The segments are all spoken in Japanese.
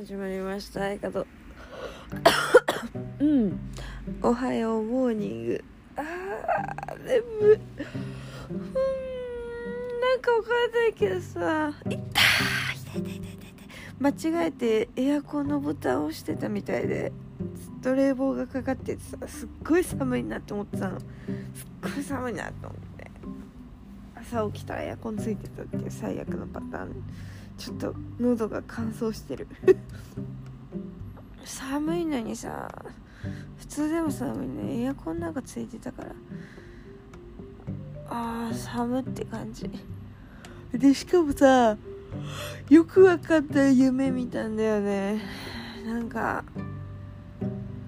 始まりました。相方。うん。おはようモーニング。あー眠い。うん。なんかわかんないけどさ。痛い痛い痛い痛い痛い間違えてエアコンのボタンを押してたみたいでずっと冷房がかかっててさすっごい寒いなって思ってたの。すっごい寒いなと思って。朝起きたらエアコンついてたっていう最悪のパターンちょっと喉が乾燥してる。寒いのにさ普通でも寒いねエアコンなんかついてたから。あー寒って感じ。でしかもさよくわかんない夢見たんだよね。なんか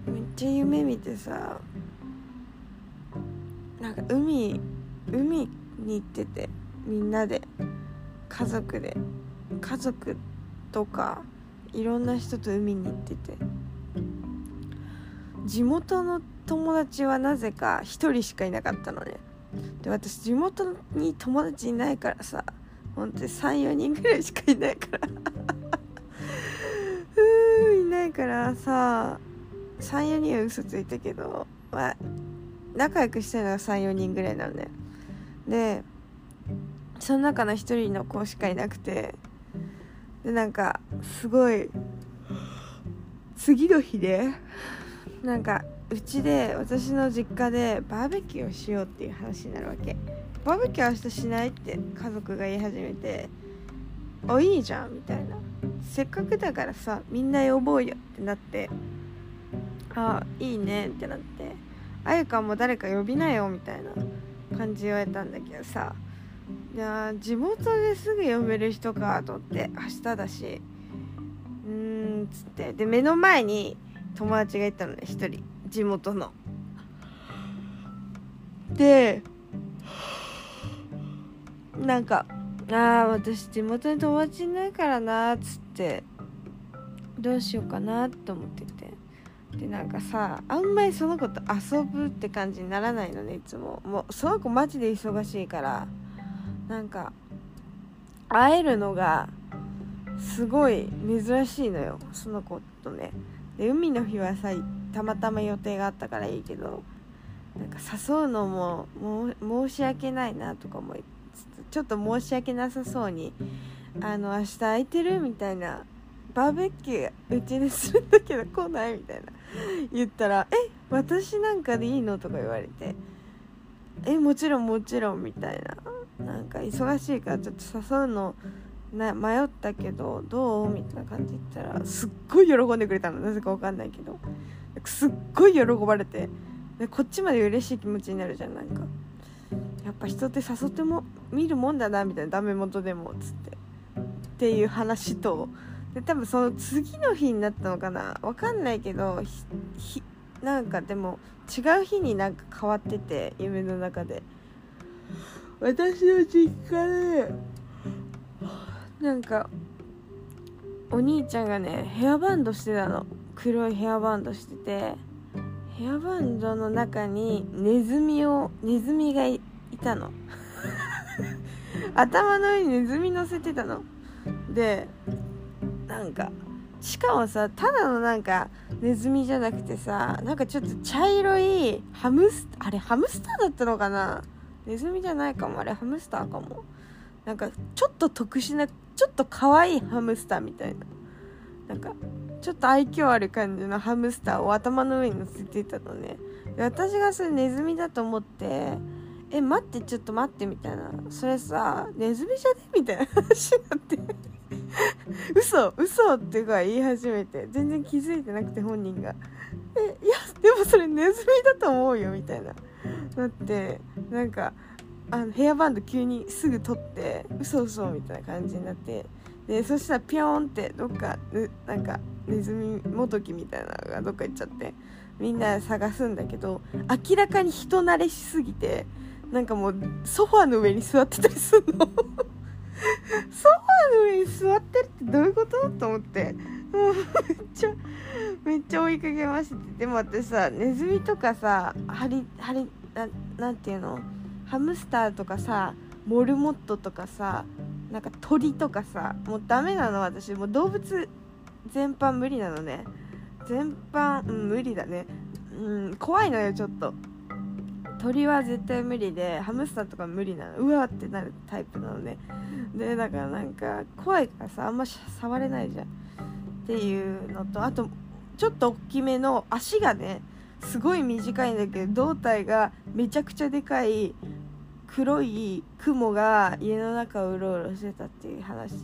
めっちゃ夢見てさなんか海海に行っててみんなで家族で家族とかいろんな人と海に行ってて。地元の友達はなぜか1人しかいなかったのね。で私地元に友達いないからさほんとに34人ぐらいしかいないから。うーんいないからさ34人は嘘ついたけど、まあ、仲良くしてるのが34人ぐらいなのね。でその中の1人の子しかいなくてでなんかすごい次の日でなんかうちで私の実家でバーベキューをしようっていう話になるわけ。バーベキュー明日しないって家族が言い始めて「あいいじゃん」みたいな。せっかくだからさみんな呼ぼうよってなって「あいいね」ってなって「あゆかも誰か呼びなよ」みたいな感じ言われたんだけどさいや地元ですぐ呼べる人かと思って明日だし。うーんつって。で目の前に友達がいたのね一人。地元の。でなんか「ああ私地元に友達いないからな」っつって。どうしようかなと思ってて。でなんかさあんまりその子と遊ぶって感じにならないのねいつも。もうその子マジで忙しいから。なんか会えるのがすごい珍しいのよその子とねで海の日はさたまたま予定があったからいいけどなんか誘うのも申し訳ないなとかもちょっと申し訳なさそうに「あの明日空いてる?」みたいな「バーベキューうちでするんだけど来ない?」みたいな言ったら「え私なんかでいいの?」とか言われて「えもちろんもちろん」みたいななんか忙しいからちょっと誘うのな迷ったけどどうみたいな感じ言ったらすっごい喜んでくれたの。なぜか分かんないけど。すっごい喜ばれて。でこっちまで嬉しい気持ちになるじゃん。なんかやっぱ人って誘っても見るもんだなみたいな。ダメ元でもつって。っていう話と。で多分その次の日になったのかな。分かんないけどひなんかでも違う日になんか変わってて夢の中で。私の実家でなんかお兄ちゃんがねヘアバンドしてたの。黒いヘアバンドしててヘアバンドの中にネズミをネズミがいたの。頭の上にネズミ乗せてたの。でなんかしかもさただのなんかネズミじゃなくてさなんかちょっと茶色いハムスあれハムスターだったのかな？ネズミじゃないかも。あれハムスターかも。なんかちょっと特殊なちょっと可愛いハムスターみたいな。なんかちょっと愛嬌ある感じのハムスターを頭の上に乗せてたのね。で私がそれネズミだと思って「え待ってちょっと待って」みたいな「それさネズミじゃね?」みたいな話になって。嘘嘘ってか言い始めて。全然気づいてなくて本人が「えいやでもそれネズミだと思うよ」みたいな。なってなんかあのヘアバンド急にすぐ取って嘘嘘みたいな感じになってでそしたらピョーンってどっかなんかネズミもどきみたいなのがどっか行っちゃってみんな探すんだけど明らかに人慣れしすぎてなんかもうソファーの上に座ってたりするの。ソファーの上に座ってるってどういうこと？と思って。もうめっちゃめっちゃ追いかけまして。でも私さネズミとかさハリハリななんていうの？ハムスターとかさモルモットとかさなんか鳥とかさもうダメなの私。もう動物全般無理なのね。全般、うん、無理だね。うん怖いのよちょっと。鳥は絶対無理でハムスターとか無理なの。うわってなるタイプなのね。でだからなんか怖いからさあんま触れないじゃん。っていうのとあとちょっと大きめの足がねすごい短いんだけど胴体がめちゃくちゃでかい黒い雲が家の中をうろうろしてたっていう話。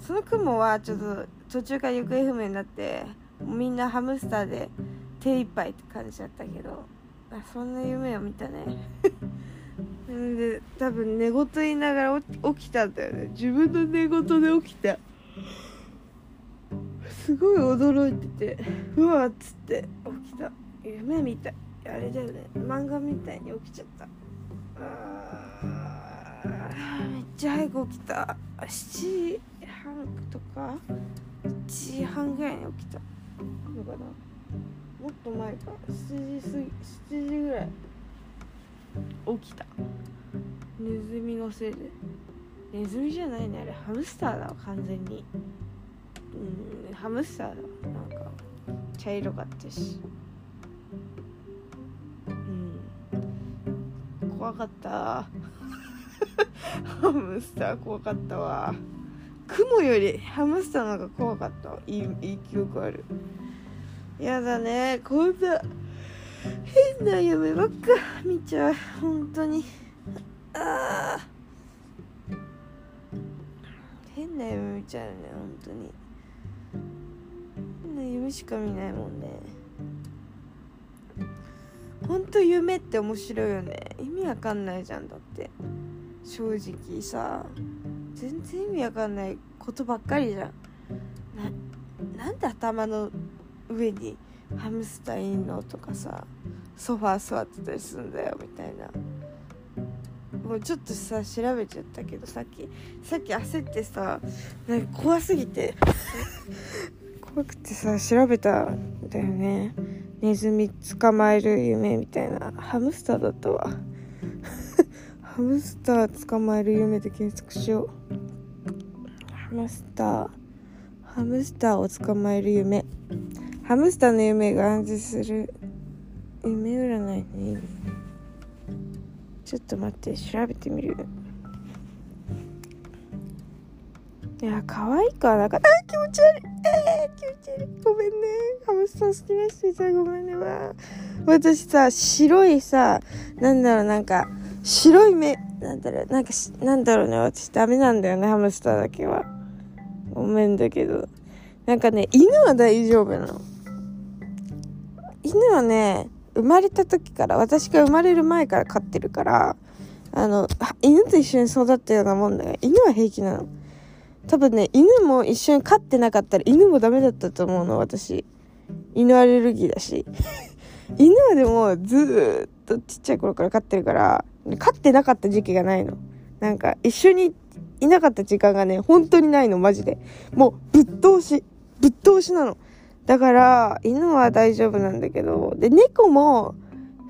その雲はちょっと途中から行方不明になってみんなハムスターで手一杯って感じだったけど。あそんな夢を見たね。で多分寝言言いながら起きたんだよね。自分の寝言で起きた。すごい驚いててうわっつって起きた。夢みたい。あれだよね。漫画みたいに起きちゃった。めっちゃ早く起きた。7時半とか1時半ぐらいに起きた。のかな。もっと前か。7時過ぎ7時ぐらい。起きた。ネズミのせいで。ネズミじゃないね。あれハムスターだわ完全に。うんハムスターなんか茶色かったし。うん。怖かった。ハムスター怖かったわ。雲よりハムスターの方が怖かった。いいいい記憶ある。やだね。こんな変な夢ばっか見ちゃう。本当に。ああ変な夢見ちゃうね本当に。夢しか見ないもんね。本当夢って面白いよね。意味わかんないじゃんだって。正直さ全然意味わかんないことばっかりじゃん。なんで頭の上にハムスターいんのとかさソファー座ってたりすんだよみたいな。もうちょっとさ調べちゃったけどさっきさっき焦ってさなんか怖すぎて。怖くてさ調べたんだよね。ネズミ捕まえる夢みたいな。ハムスターだったわ。ハムスター捕まえる夢で検索しよう。ハムスター。ハムスターを捕まえる夢。ハムスターの夢が暗示する。夢占いの意味ちょっと待って調べてみる。いや可愛いか。なんかあ気持ち悪い。えー、気持ち悪い。ごめんね。ハムスター好きな人いたらごめんね。わ私さ白いさなんだろうなんか白い目。なんだろう。なんかなんだろうね。私ダメなんだよねハムスターだけは。ごめんだけど。なんかね犬は大丈夫なの。犬はね生まれた時から私が生まれる前から飼ってるからあの犬と一緒に育ったようなもんだよ。犬は平気なの。多分ね犬も一緒に飼ってなかったら犬もダメだったと思うの私。犬アレルギーだし。犬はでもずっとちっちゃい頃から飼ってるから飼ってなかった時期がないの。なんか一緒にいなかった時間がね本当にないのマジで。もうぶっ通し。ぶっ通しなの。だから犬は大丈夫なんだけどで猫も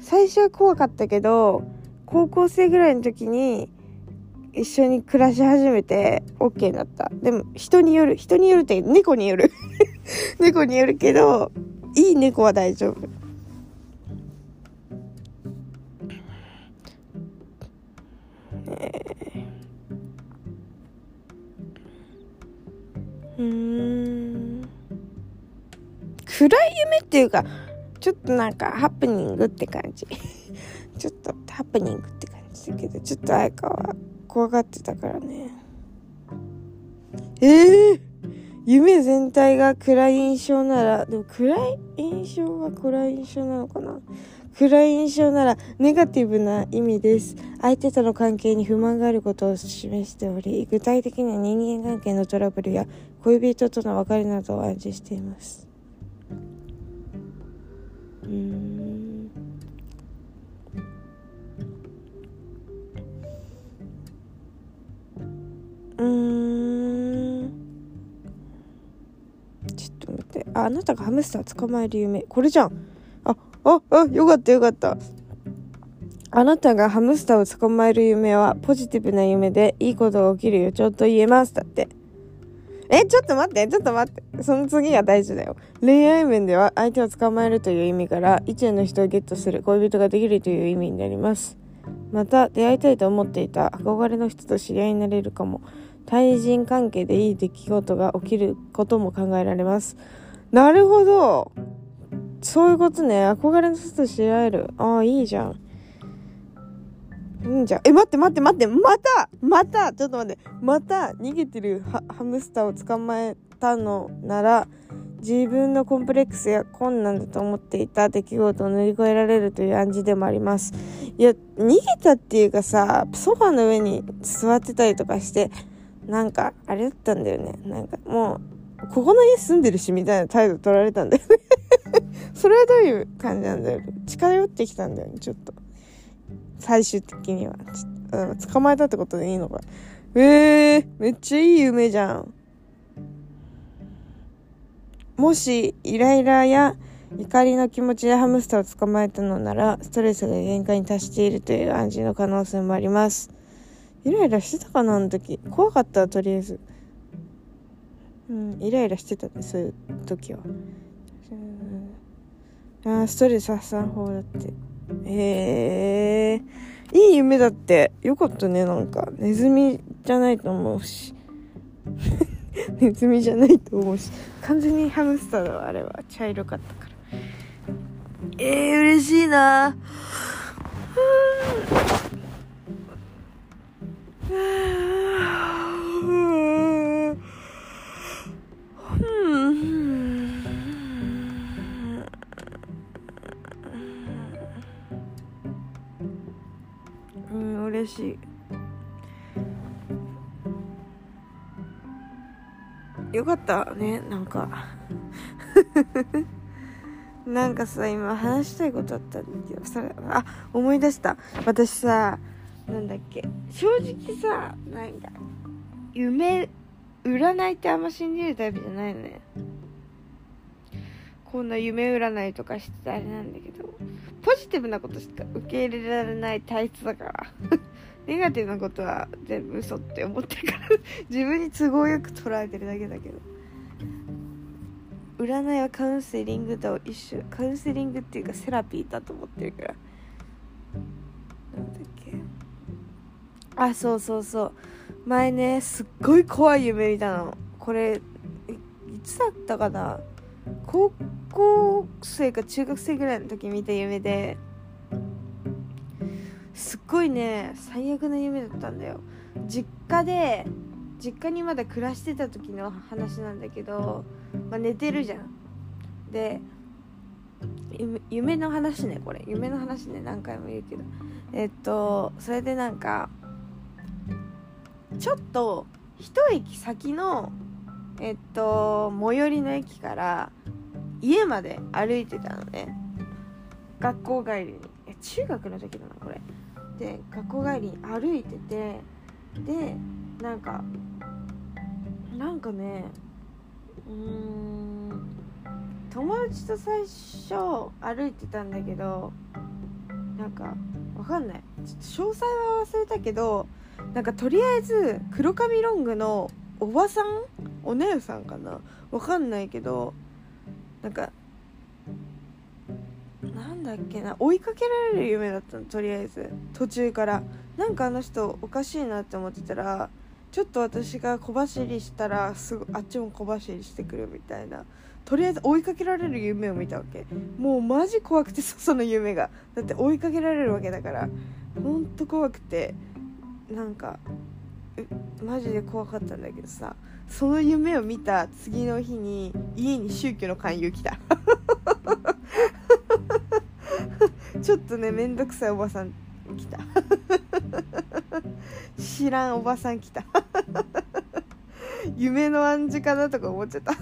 最初は怖かったけど高校生ぐらいの時に一緒に暮らし始めて OK になった。でも人による人によるって猫による。猫によるけどいい猫は大丈夫。うん。暗い夢っていうかちょっとなんかハプニングって感じ ちょっとハプニングって感じだけどちょっと相川は怖がってたからねええー、夢全体が暗い印象ならでも暗い印象は暗い印象なのかな暗い印象ならネガティブな意味です。相手との関係に不満があることを示しており、具体的には人間関係のトラブルや恋人との別れなどを暗示しています。うん。うん。ちょっと待って。あ、あなたがハムスター捕まえる夢。これじゃん。あ、あ、よかったよかった。あなたがハムスターを捕まえる夢はポジティブな夢でいいことが起きるよ。ちょっと言えます。だって。え、ちょっと待って、ちょっと待って。その次が大事だよ。恋愛面では相手を捕まえるという意味から、一年の人をゲットする恋人ができるという意味になります。また、出会いたいと思っていた憧れの人と知り合いになれるかも。対人関係でいい出来事が起きることも考えられます。なるほど。そういうことね。憧れの人と知り合える。ああ、いいじゃん。いいんじゃ。え、待って待って待って、またまたちょっと待って。また逃げてるハムスターを捕まえたのなら、自分のコンプレックスや困難だと思っていた出来事を乗り越えられるという暗示でもあります。いや、逃げたっていうかさ、ソファの上に座ってたりとかして、なんか、あれだったんだよね。なんかもう、ここの家住んでるしみたいな態度取られたんだよね それはどういう感じなんだよ。近寄ってきたんだよね、ちょっと。最終的には。うん捕まえたってことでいいのか。ええー、めっちゃいい夢じゃん。もし、イライラや怒りの気持ちでハムスターを捕まえたのなら、ストレスが限界に達しているという暗示の可能性もあります。イライラしてたかなあの時怖かったとりあえずうんイライラしてたねそういう時はああストレス発散法だってへえいい夢だって。よかったねなんか。ネズミじゃないと思うし。ネズミじゃないと思うし。完全にハムスターだわあれは。茶色かったから。えー、嬉しいな。う ん嬉しい。よかったねなんか。なんかさ今話したいことあったんだけどそれあ思い出した。私さなんだっけ。正直さなんか夢占いってあんま信じるタイプじゃないのねこんな夢占いとかしててあれなんだけどポジティブなことしか受け入れられない体質だから ネガティブなことは全部嘘って思ってるから 自分に都合よく捉えてるだけだけど。占いはカウンセリングと一緒カウンセリングっていうかセラピーだと思ってるから。なんだっけ。あそうそうそう。前ねすっごい怖い夢見たの。これいつだったかな？高校生か中学生ぐらいの時見た夢ですっごいね最悪な夢だったんだよ。実家で実家にまだ暮らしてた時の話なんだけど、まあ、寝てるじゃん。で夢の話ねこれ。夢の話ね何回も言うけど。えっとそれでなんかちょっと一駅先のえっと最寄りの駅から家まで歩いてたのね。学校帰りに。中学の時だなこれ。で学校帰りに歩いててでなんかなんかねうーん友達と最初歩いてたんだけどなんかわかんない。ちょっと詳細は忘れたけどなんかとりあえず黒髪ロングのおばさん？お姉さんかな？わかんないけどなんかなんだっけな追いかけられる夢だったのとりあえず。途中から。なんかあの人おかしいなって思ってたらちょっと私が小走りしたらすぐあっちも小走りしてくるみたいな。とりあえず追いかけられる夢を見たわけ。もうマジ怖くてさその夢が。だって追いかけられるわけだから。ほんと怖くて。なんかマジで怖かったんだけどさ。その夢を見た次の日に家に宗教の勧誘来た。ちょっとねめんどくさいおばさん来た。知らんおばさん来た。夢の暗示かなとか思っちゃった。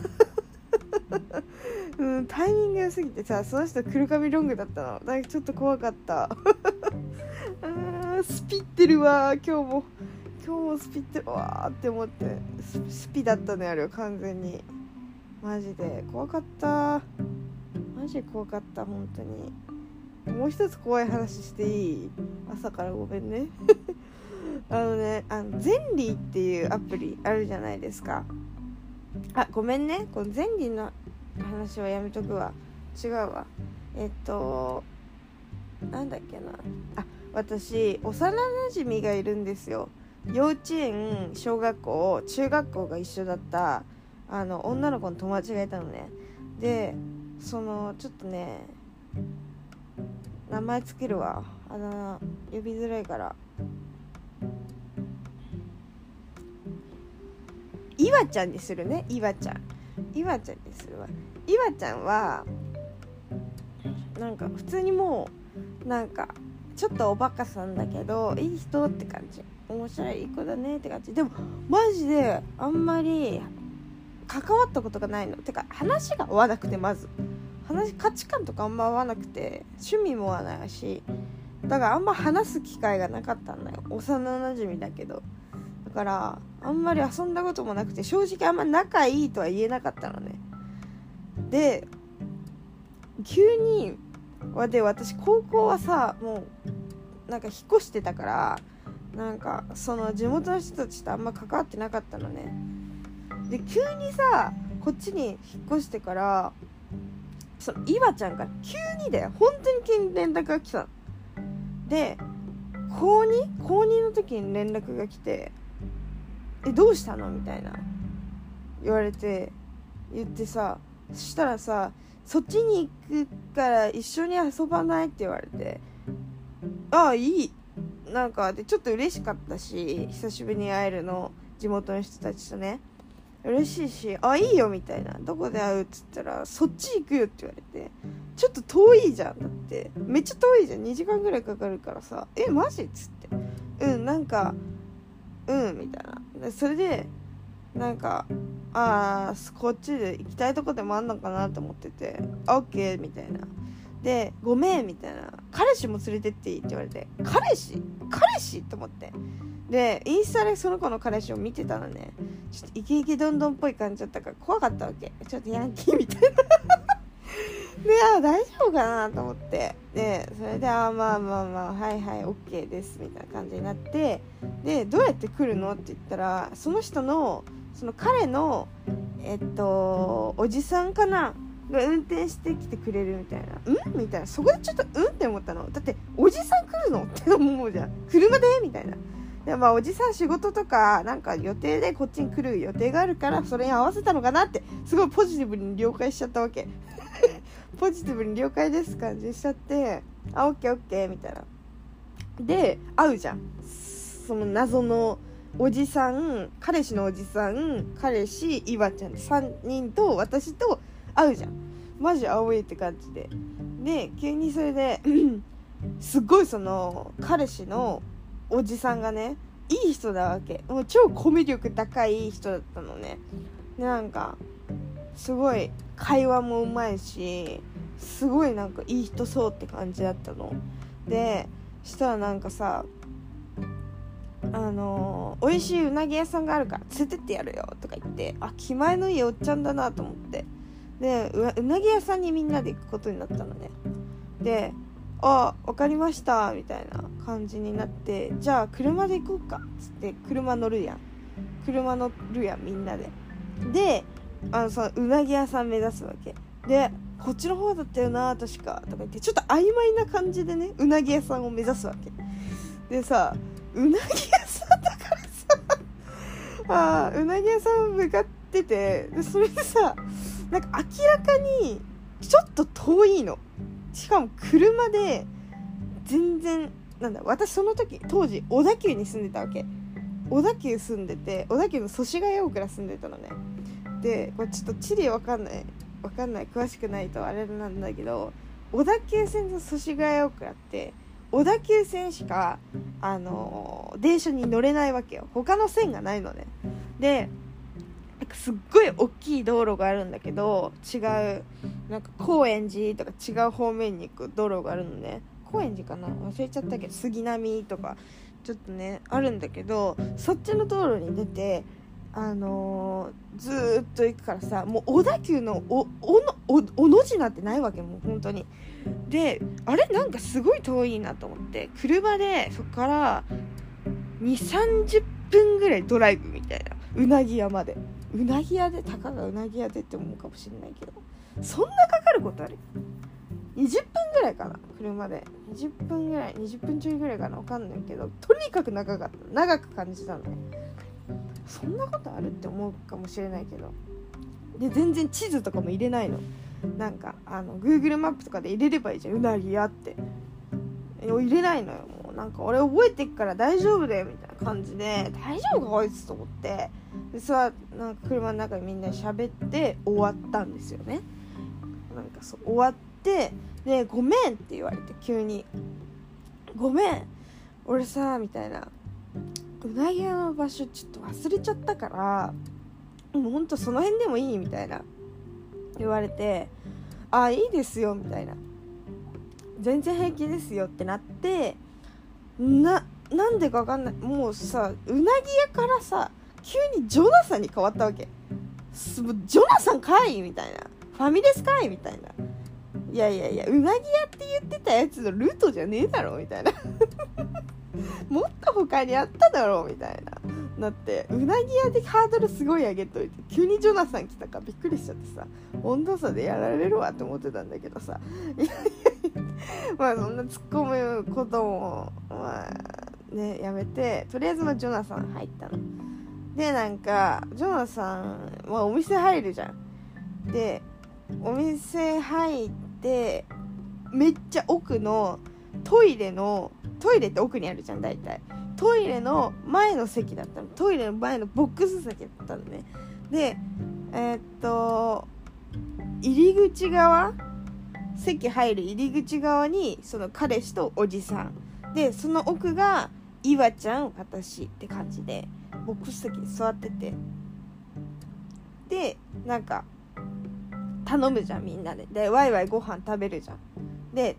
うん、タイミング良すぎてさその人黒髪ロングだったの。だからちょっと怖かった。あスピってるわ今日も。今日スピってるわって思ってスピだったねあれは完全に。マジで。怖かった。マジで怖かった本当に。もう一つ怖い話していい？朝からごめんね。あのねあのゼンリーっていうアプリあるじゃないですか。あごめんね。この前輪の話はやめとくわ。違うわ。えっとなんだっけな。あ私幼なじみがいるんですよ。幼稚園小学校中学校が一緒だったあの女の子の友達がいたのね。でそのちょっとね名前つけるわ。あの呼びづらいから。岩ちゃんにするね。岩ちゃん。岩ちゃんにするわ。岩ちゃんはなんか普通にもうなんかちょっとおバカさんだけどいい人って感じ。面白い子だねって感じ。でもマジであんまり関わったことがないの。てか話が合わなくてまず。話価値観とかあんま合わなくて趣味も合わないし。だからあんま話す機会がなかったんだよ。幼なじみだけど。だからあんまり遊んだこともなくて正直あんま仲いいとは言えなかったのね。で急にで私高校はさもうなんか引っ越してたからなんかその地元の人たちとあんま関わってなかったのね。で急にさこっちに引っ越してからその岩ちゃんが急にだよ。本当に急に連絡が来たで高 2? 高2の時に連絡が来て「えどうしたの?」みたいな言われて言ってさそしたらさそっちに行くから一緒に遊ばない？って言われてああいい。なんかでちょっと嬉しかったし久しぶりに会えるの地元の人たちとね。嬉しいし「あいいよ」みたいな「どこで会う?」っつったら「そっち行くよ」って言われて「ちょっと遠いじゃん」だって。めっちゃ遠いじゃん。2時間ぐらいかかるからさ「えマジ?」っつって「うんなんかうん」みたいな。それでなんかああこっちで行きたいとこでもあんのかなと思ってて「オッケー」みたいな。で「ごめん」みたいな「彼氏も連れてっていい」って言われて「彼氏？彼氏?」と思って。でインスタでその子の彼氏を見てたらね。ちょっとイケイケどんどんっぽい感じだったから怖かったわけ。ちょっとヤンキーみたいな。であ大丈夫かなと思って。でそれであまあまあまあはいはい OK ですみたいな感じになって。でどうやって来るのって言ったらその人のその彼のえっとおじさんかな。が運転してきてくれるみたいな「うん?」みたいな。そこでちょっと「うん?」って思ったの。だっておじさん来るの？って思うじゃん。車で？みたいな。でまあおじさん仕事とかなんか予定でこっちに来る予定があるからそれに合わせたのかなってすごいポジティブに了解しちゃったわけ。ポジティブに了解です感じしちゃってあオッケーオッケーみたいな。で会うじゃん。その謎のおじさん彼氏のおじさん彼氏岩ちゃん3人と私と会うじゃん。マジ青いって感じで。で急にそれで すっごいその彼氏のおじさんがねいい人だわけ。もう超コミュ力高い人だったのね。でなんかすごい会話もうまいしすごいなんかいい人そうって感じだったの。でしたらなんかさあのー、美味しいうなぎ屋さんがあるから連れてってやるよとか言ってあ気前のいいおっちゃんだなと思って。でうなぎ屋さんにみんなで行くことになったのね。であ分かりましたみたいな感じになってじゃあ車で行こうかっつって車乗るやん。車乗るやんみんなで。であのさうなぎ屋さん目指すわけ。でこっちの方だったよな確かとか言ってちょっと曖昧な感じでねうなぎ屋さんを目指すわけ。でさうなぎ屋さんだからさあうなぎ屋さん向かっててでそれでさなんか明らかにちょっと遠いの。しかも車で全然なんだ私その時当時小田急に住んでたわけ。小田急住んでて小田急の祖師ヶ谷大倉住んでたのね。でこれちょっと地理わかんないわかんない詳しくないとあれなんだけど小田急線の祖師ヶ谷大倉って小田急線しかあのー、電車に乗れないわけよ。他の線がないのね。でなんかすっごい大きい道路があるんだけど違うなんか高円寺とか違う方面に行く道路があるのね。高円寺かな？忘れちゃったけど杉並とかちょっとねあるんだけどそっちの道路に出てあのー、ずっと行くからさもう小田急のおおのおおの字なんてないわけもう本当に。であれなんかすごい遠いなと思って車でそこから2 3 0分ぐらいドライブみたいな。うなぎ屋までうなぎ屋でたかがうなぎ屋でって思うかもしれないけど。そんなかかることある？20分ぐらいかな車で。20分ぐらい20分ちょいぐらいかな分かんないけど。とにかく長かった。長く感じたの。ねそんなことあるって思うかもしれないけど。で全然地図とかも入れないの。なんかあの Google マップとかで入れればいいじゃん。うなぎ屋って。入れないのよなんか俺覚えてっから大丈夫だよみたいな感じで大丈夫？かこいつと思ってでさなんか車の中でみんな喋って終わったんですよね。なんかそう終わってで「ごめん」って言われて急に「ごめん俺さ」みたいな。うなぎ屋の場所ちょっと忘れちゃったからもうほんとその辺でもいいみたいな。言われて「あいいですよ」みたいな「全然平気ですよ」ってなってななんでか分かんない。もうさうなぎ屋からさ急にジョナサンに変わったわけ。ジョナサンかいみたいな。ファミレスかいみたいな。いやいやいやうなぎ屋って言ってたやつのルートじゃねえだろみたいな。もっと他にあっただろうみたいな。なってうなぎ屋でハードルすごい上げといて急にジョナサン来たからびっくりしちゃってさ温度差でやられるわって思ってたんだけどさ。いやいや まあそんな突っ込むこともまあねやめてとりあえずまジョナサン入ったの。でなんかジョナサンはお店入るじゃん。でお店入ってめっちゃ奥のトイレのトイレって奥にあるじゃん大体。トイレの前の席だったの。トイレの前のボックス席だったのね。でえー、っと入り口側席入る入り口側にその彼氏とおじさん。でその奥が岩ちゃん私って感じでボックス席に座ってて。でなんか頼むじゃんみんなで。でワイワイご飯食べるじゃん。で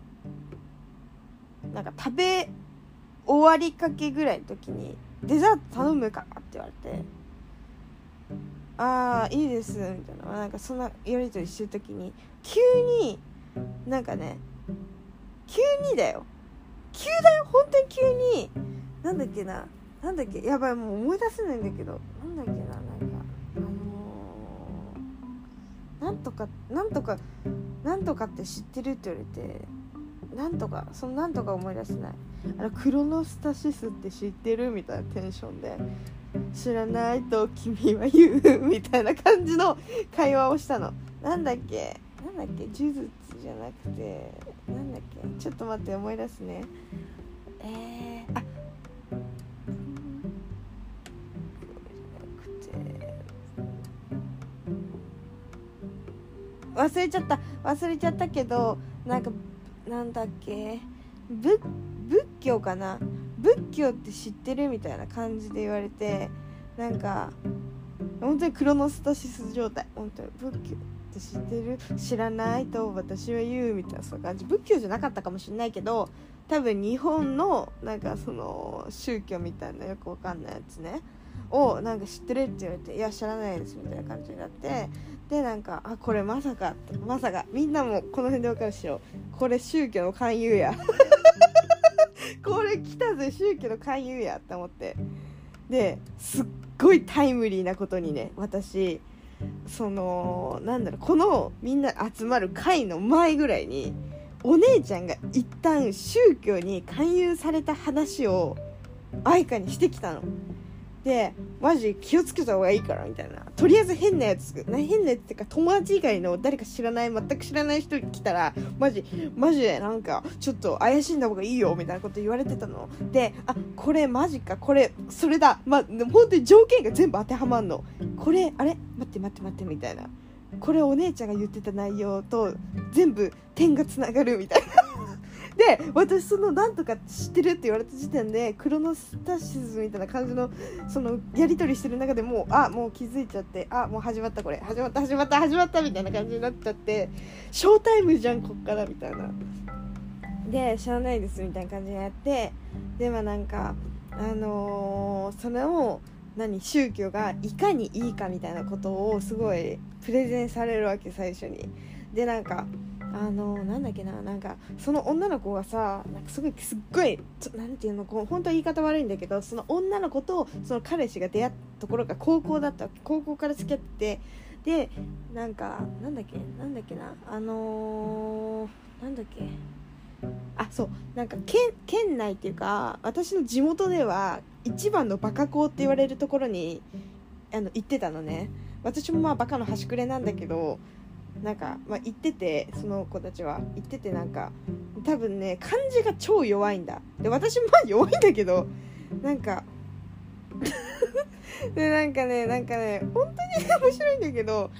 なんか食べ終わりかけぐらいの時に「デザート頼むか?」って言われて「ああいいです」みたいな。なんかそんなやり取りしてる時に急になんかね急にだよ。急だよ。本当に急に。なんだっけな。なんだっけ。やばいもう思い出せないんだけど。なんだっけな。なんかあのー、なんとかなんとかなんとかって知ってるって言われて。なんとかそのなんとか思い出せない。あのクロノスタシスって知ってるみたいなテンションで。知らないと君は言う。みたいな感じの会話をしたの。なんだっけ。だっけ呪術じゃなくてなんだっけちょっと待って思い出すね。えー、あ忘れちゃった忘れちゃったけどなんかなんだっけ仏教かな仏教って知ってるみたいな感じで言われてなんか本当にクロノスタシス状態本当に仏教って知ってる？知らない？と私は言うみたいなそう感じ。仏教じゃなかったかもしれないけど多分日本のなんかその宗教みたいなよくわかんないやつね。をなんか知ってるって言われて「いや知らないです」みたいな感じになってでなんかあこれまさかまさかみんなもこの辺で分かるしよこれ宗教の勧誘や。これ来たぜ宗教の勧誘やって思って。ですっごいタイムリーなことにね私そのなんだろうこのみんな集まる会の前ぐらいにお姉ちゃんが一旦宗教に勧誘された話を愛花にしてきたの。でマジ気をつけた方がいいからみたいな。とりあえず変なやつ変なやつっていうか友達以外の誰か知らない全く知らない人来たらマジマジでなんかちょっと怪しんだ方がいいよみたいなこと言われてたの。であこれマジか。これそれだ。まあ本当に条件が全部当てはまんの。これあれ？待って待って待ってみたいな。これお姉ちゃんが言ってた内容と全部点がつながるみたいな。で私そのなんとか知ってるって言われた時点でクロノスタシスみたいな感じのそのやり取りしてる中でもうあもう気づいちゃってあもう始まったこれ。始まった始まった始まったみたいな感じになっちゃってショータイムじゃんこっからみたいな。で知らないですみたいな感じでやってでもなんかあのー、それを何宗教がいかにいいかみたいなことをすごいプレゼンされるわけ最初に。でなんかあのなんだっけななんかその女の子がさなんかすごいすっごいなんていうのこう本当は言い方悪いんだけどその女の子とその彼氏が出会ったところが高校だった高校から付き合ってでなんかなんだっけなんだっけなあのー、なんだっけ。あそうなんか県県内っていうか私の地元では一番のバカ校って言われるところにあの行ってたのね。私もまあバカの端くれなんだけどなんか、まあ、行っててその子たちは。行っててなんか多分ね漢字が超弱いんだ。で私も弱いんだけどなんか でなんかねなんかね本当に面白いんだけど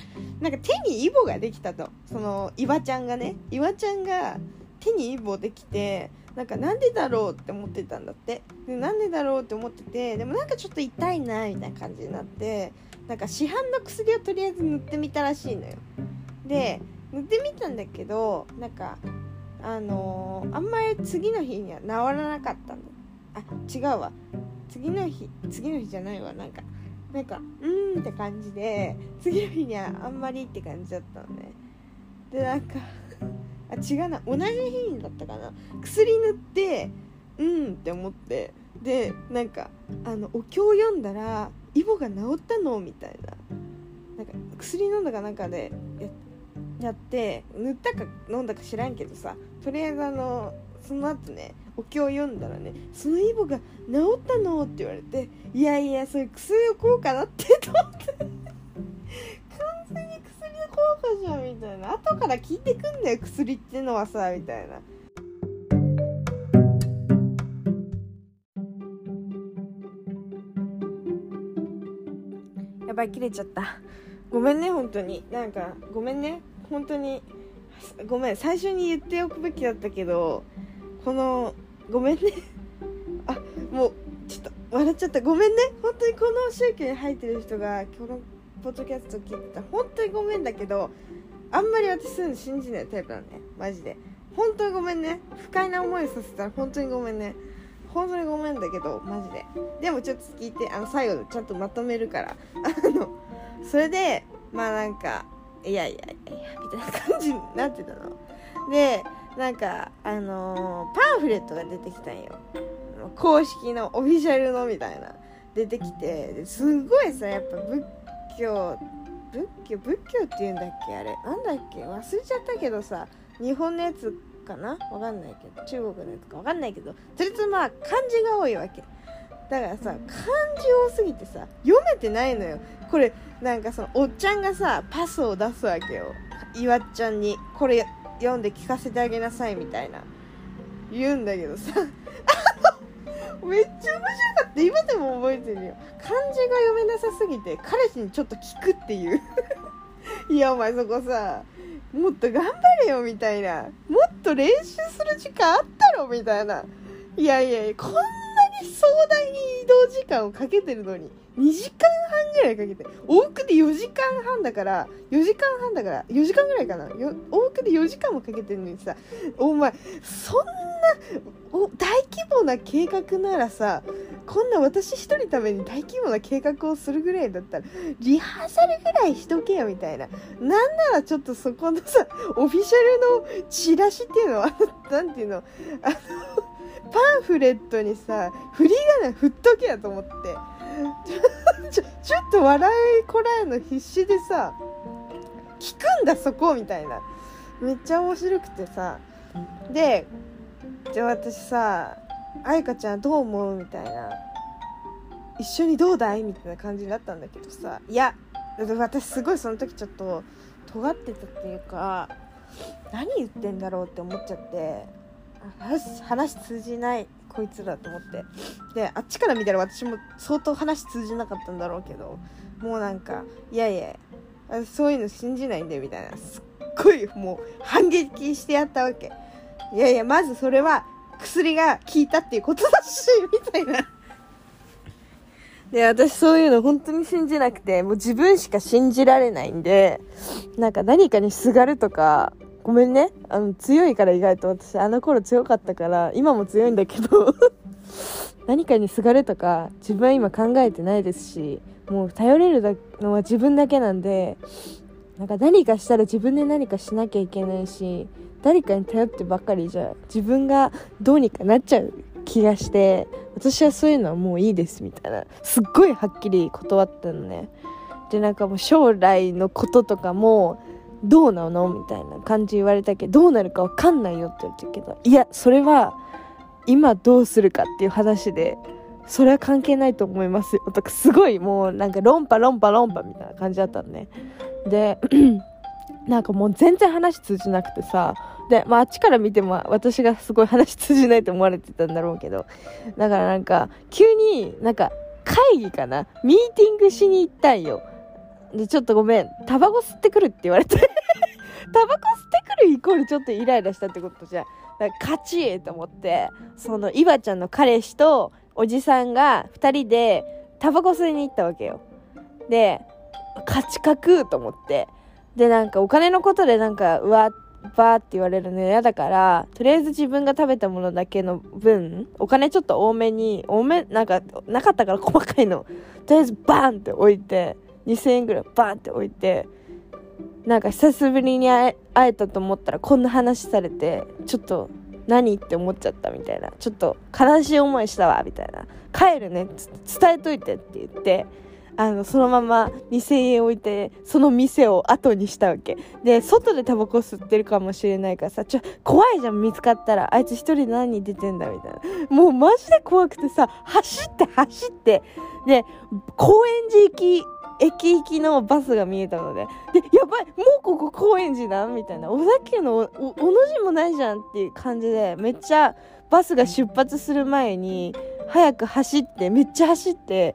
なんか手にイボができたと。その岩ちゃんがね。岩ちゃんが手にイボできてなんかなんでだろうって思ってたんだって。でなんでだろうって思っててでもなんかちょっと痛いなみたいな感じになってなんか市販の薬をとりあえず塗ってみたらしいのよ。で塗ってみたんだけどなんかあのー、あんまり次の日には治らなかったんだあ違うわ。次の日次の日じゃないわ。なんかなんかうーんって感じで次の日にはあんまりって感じだったのね。でなんかあ違うな。同じ日にだったかな。薬塗ってうんって思って。でなんかあのお経を読んだらイボが治ったのみたいな。なんか薬飲んだかなんかでややって塗ったか飲んだか知らんけどさとりあえずあのその後ねお経を読んだらね「そのイボが治ったの?」って言われて「いやいやそれ薬を効果だって」と思って 完全に薬の効果じゃんみたいな後から聞いてくんだよ薬ってのはさみたいな。やばい切れちゃったごめんね本当になんかごめんね本当にごめん最初に言っておくべきだったけどこのごめんね。あもうちょっと笑っちゃった。ごめんね。本当にこの宗教に入ってる人がこのポッドキャスト聞いてた。本当にごめんだけどあんまり私そういうの信じないタイプなのね。マジで。本当にごめんね。不快な思いさせたら本当にごめんね。本当にごめんだけどマジで。でもちょっと聞いてあの最後ちゃんとまとめるから。あのそれでまあなんかいやいやいやみたいな感じになってたの。でなんかあのー、パンフレットが出てきたんよ。公式のオフィシャルのみたいな。出てきてすごいさやっぱ仏教仏教仏教って言うんだっけあれ。なんだっけ忘れちゃったけどさ日本のやつかな？わかんないけど。中国のやつか。わかんないけど。とりあえずまあ漢字が多いわけ。だからさ漢字多すぎてさ読めてないのよ。これなんかそのおっちゃんがさパスを出すわけよ。岩っちゃんにこれ読んで聞かせてあげなさいみたいな。言うんだけどさ。めっちゃ面白かった。今でも覚えてるよ。漢字が読めなさすぎて彼氏にちょっと聞くっていう。いやお前そこさもっと頑張れよみたいな。もっと練習する時間あったろみたいな。いやいやいやこんなに壮大に移動時間をかけてるのに2時間半ぐらいかけて往復で4時間半だから4時間半だから4時間ぐらいかな。往復で4時間もかけてるのにさお前そんなお大規模な計画ならさこんな私一人ために大規模な計画をするぐらいだったらリハーサルぐらいしとけよみたいな。なんならちょっとそこのさオフィシャルのチラシっていうのは何ていうの？あのパンフレットにさ振り仮名振っとけやと思って。ちょちょっと笑いこらえの必死でさ聞くんだそこみたいな。めっちゃ面白くてさ。でじゃあ私さ愛花ちゃんどう思うみたいな。一緒にどうだい？みたいな感じになったんだけどさ。いや私すごいその時ちょっと尖ってたっていうか何言ってんだろうって思っちゃって。話通じないこいつらと思って。であっちから見たら私も相当話通じなかったんだろうけどもうなんかいやいやそういうの信じないんでみたいな。すっごいもう反撃してやったわけ。いやいやまずそれは薬が効いたっていうことだしみたいな。で私そういうの本当に信じなくてもう自分しか信じられないんでなんか何かにすがるとかごめんね。あの、強いから意外と私、あの頃強かったから、今も強いんだけど 何かにすがるとか、自分は今考えてないですし、もう頼れるのは自分だけなんで、なんか何かしたら自分で何かしなきゃいけないし誰かに頼ってばっかりじゃ自分がどうにかなっちゃう気がして私はそういうのはもういいですみたいなすっごいはっきり断ったのねでなんかもう将来のこととかもどうなの？みたいな感じ言われたけどどうなるか分かんないよって言われたけどいやそれは今どうするかっていう話でそれは関係ないと思いますよ。とかすごいもうなんか論破論破論破みたいな感じだったのね。で なんかもう全然話通じなくてさで、まあ、あっちから見ても私がすごい話通じないと思われてたんだろうけどだからなんか急になんか会議かな？ミーティングしに行ったんよ。でちょっとごめん。タバコ吸ってくるって言われて。タバコ吸ってくるイコールちょっとイライラしたってことじゃん。勝ちと思って。その岩ちゃんの彼氏とおじさんが2人でタバコ吸いに行ったわけよ。で勝ち確と思って。でなんかお金のことでなんかうわバーって言われるの嫌だからとりあえず自分が食べたものだけの分お金ちょっと多めに多めなんかなかったから細かいの。とりあえずバーンって置いて。2000円ぐらいバーンって置いてなんか久しぶりに会えたと思ったらこんな話されてちょっと何って思っちゃったみたいな。ちょっと悲しい思いしたわみたいな。帰るね伝えといてって言ってあのそのまま2000円置いてその店を後にしたわけ。で外でタバコ吸ってるかもしれないからさちょ怖いじゃん見つかったら。あいつ一人で何出てんだみたいな。もうマジで怖くてさ走って走って。で高円寺行き駅行きのバスが見えたので、で、やばい、もうここ高円寺なみたいな、小田急のお、おの字もないじゃんっていう感じで、めっちゃバスが出発する前に、早く走って、めっちゃ走って、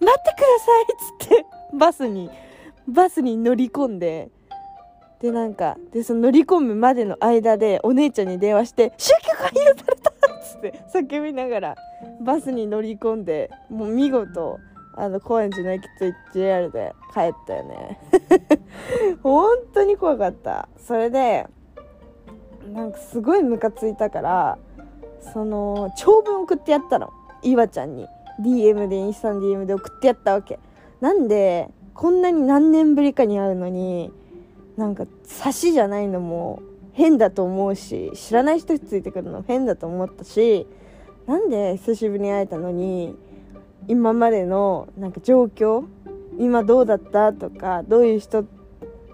待ってくださいっつって、バスに、バスに乗り込んで、で、なんか、で、その乗り込むまでの間で、お姉ちゃんに電話して、宗教が許されたっつって叫びながら、バスに乗り込んで、もう見事、あの高円寺の駅着いて JR で帰ったよね。本当に怖かった。それでなんかすごいムカついたからその長文送ってやったの。岩ちゃんに。DM でインスタの DM で送ってやったわけ。なんでこんなに何年ぶりかに会うのになんか差しじゃないのも変だと思うし知らない人ついてくるの変だと思ったしなんで久しぶりに会えたのに今までのなんか状況今どうだったとかどういう人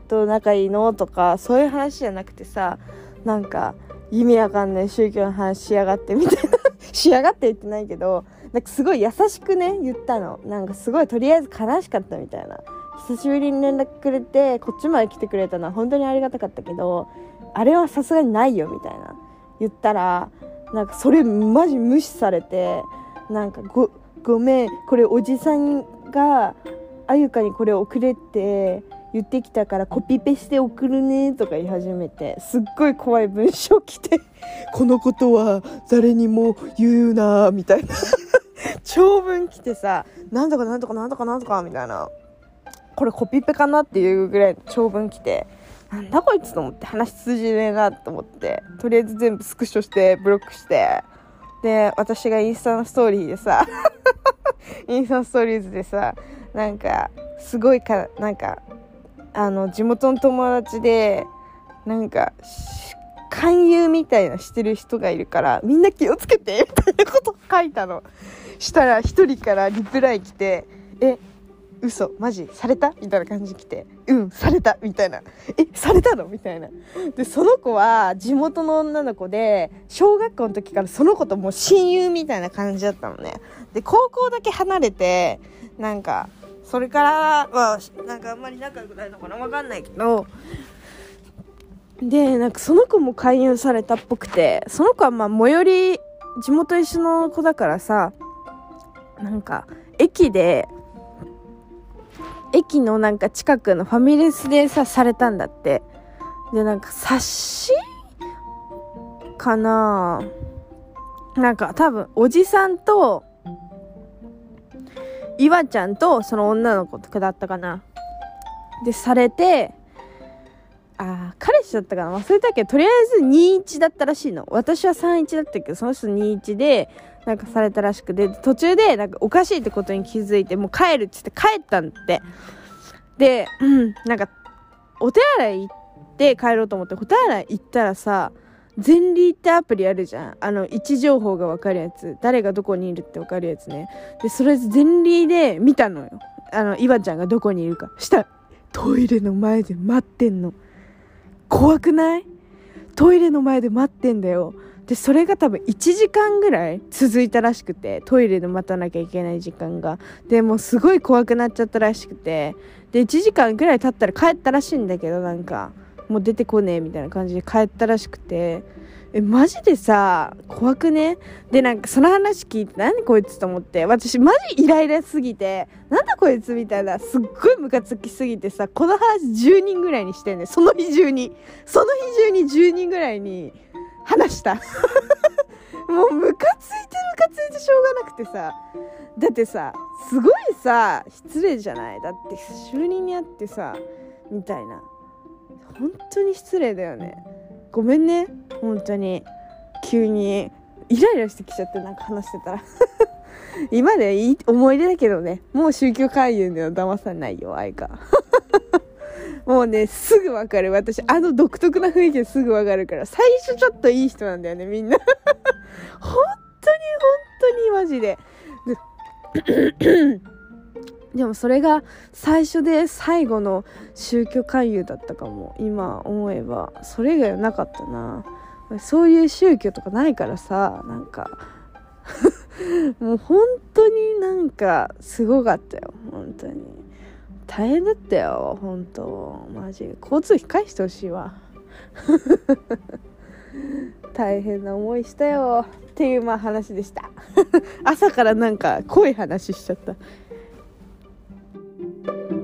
と仲いいのとかそういう話じゃなくてさなんか意味わかんない宗教の話しやがってみたいな。しやがって言ってないけどなんかすごい優しくね言ったの。なんかすごいとりあえず悲しかったみたいな。久しぶりに連絡くれてこっちまで来てくれたのは本当にありがたかったけどあれはさすがにないよみたいな。言ったらなんかそれマジ無視されてなんかごごめん。これおじさんがあゆかにこれ送れって言ってきたからコピペして送るねとか言い始めてすっごい怖い文章来て このことは誰にも言うなみたいな。長文来てさなんとかなんとかなんとかなんとかみたいな。これコピペかなっていうぐらい長文来てなんだこいつと思って話通じねえなと思ってとりあえず全部スクショしてブロックしてで私がインスタのストーリーでさ インスタストーリーズでさなんかすごいかなんかあの地元の友達でなんか勧誘みたいなしてる人がいるからみんな気をつけてみたいなこと書いたの。したら1人からリプライ来て「え嘘マジされた?」みたいな感じ来て「うんされた」みたいな「えされたの?」みたいな。でその子は地元の女の子で小学校の時からその子ともう親友みたいな感じだったのね。で高校だけ離れてなんかそれからはなんかあんまり仲良くないのかな？わかんないけど。でなんかその子も勧誘されたっぽくてその子はまあ最寄り地元一緒の子だからさなんか駅で駅のなんか近くのファミレスでさされたんだって。でなんか冊子かな？なんか多分おじさんと岩ちゃんとその女の子とかだったかな。でされてあ彼氏だったかな？忘れたけどとりあえず21だったらしいの。私は31だったけどその人21でなんかされたらしくて途中でなんかおかしいってことに気づいてもう帰るっつって帰ったんって。で、うん、なんかお手洗い行って帰ろうと思ってお手洗い行ったらさゼンリーってアプリあるじゃん。あの位置情報が分かるやつ。誰がどこにいるって分かるやつね。でそれゼンリーで見たのよ。あの岩ちゃんがどこにいるか。したトイレの前で待ってんの。怖くない？トイレの前で待ってんだよ。でそれが多分1時間ぐらい続いたらしくてトイレで待たなきゃいけない時間が。でもすごい怖くなっちゃったらしくて。で1時間ぐらい経ったら帰ったらしいんだけどなんか。もう出てこねえみたいな感じで帰ったらしくて。えマジでさ怖くね？でなんかその話聞いて何こいつと思って。私マジイライラすぎてなんだこいつみたいなすっごいムカつきすぎてさこの話10人ぐらいにしてんねその日中に。その日中に10人ぐらいに話した。もうムカついてムカついてしょうがなくてさ。だってさすごいさ失礼じゃない？だって就任にあってさみたいな。本当に失礼だよね。ごめんね。本当に。急にイライラしてきちゃってなんか話してたら。今でいい思い出だけどね。もう宗教勧誘では騙さないよ愛が。もうねすぐわかる。私あの独特な雰囲気ですぐわかるから。最初ちょっといい人なんだよねみんな。本当に本当にマジででもそれが最初で最後の宗教勧誘だったかも今思えばそれ以外はなかったな。そういう宗教とかないからさなんか。もう本当になんかすごかったよ。本当に。大変だったよ本当。マジ交通費返してほしいわ。大変な思いしたよ。っていうまあ話でした。朝からなんか濃い話しちゃった。Thank you.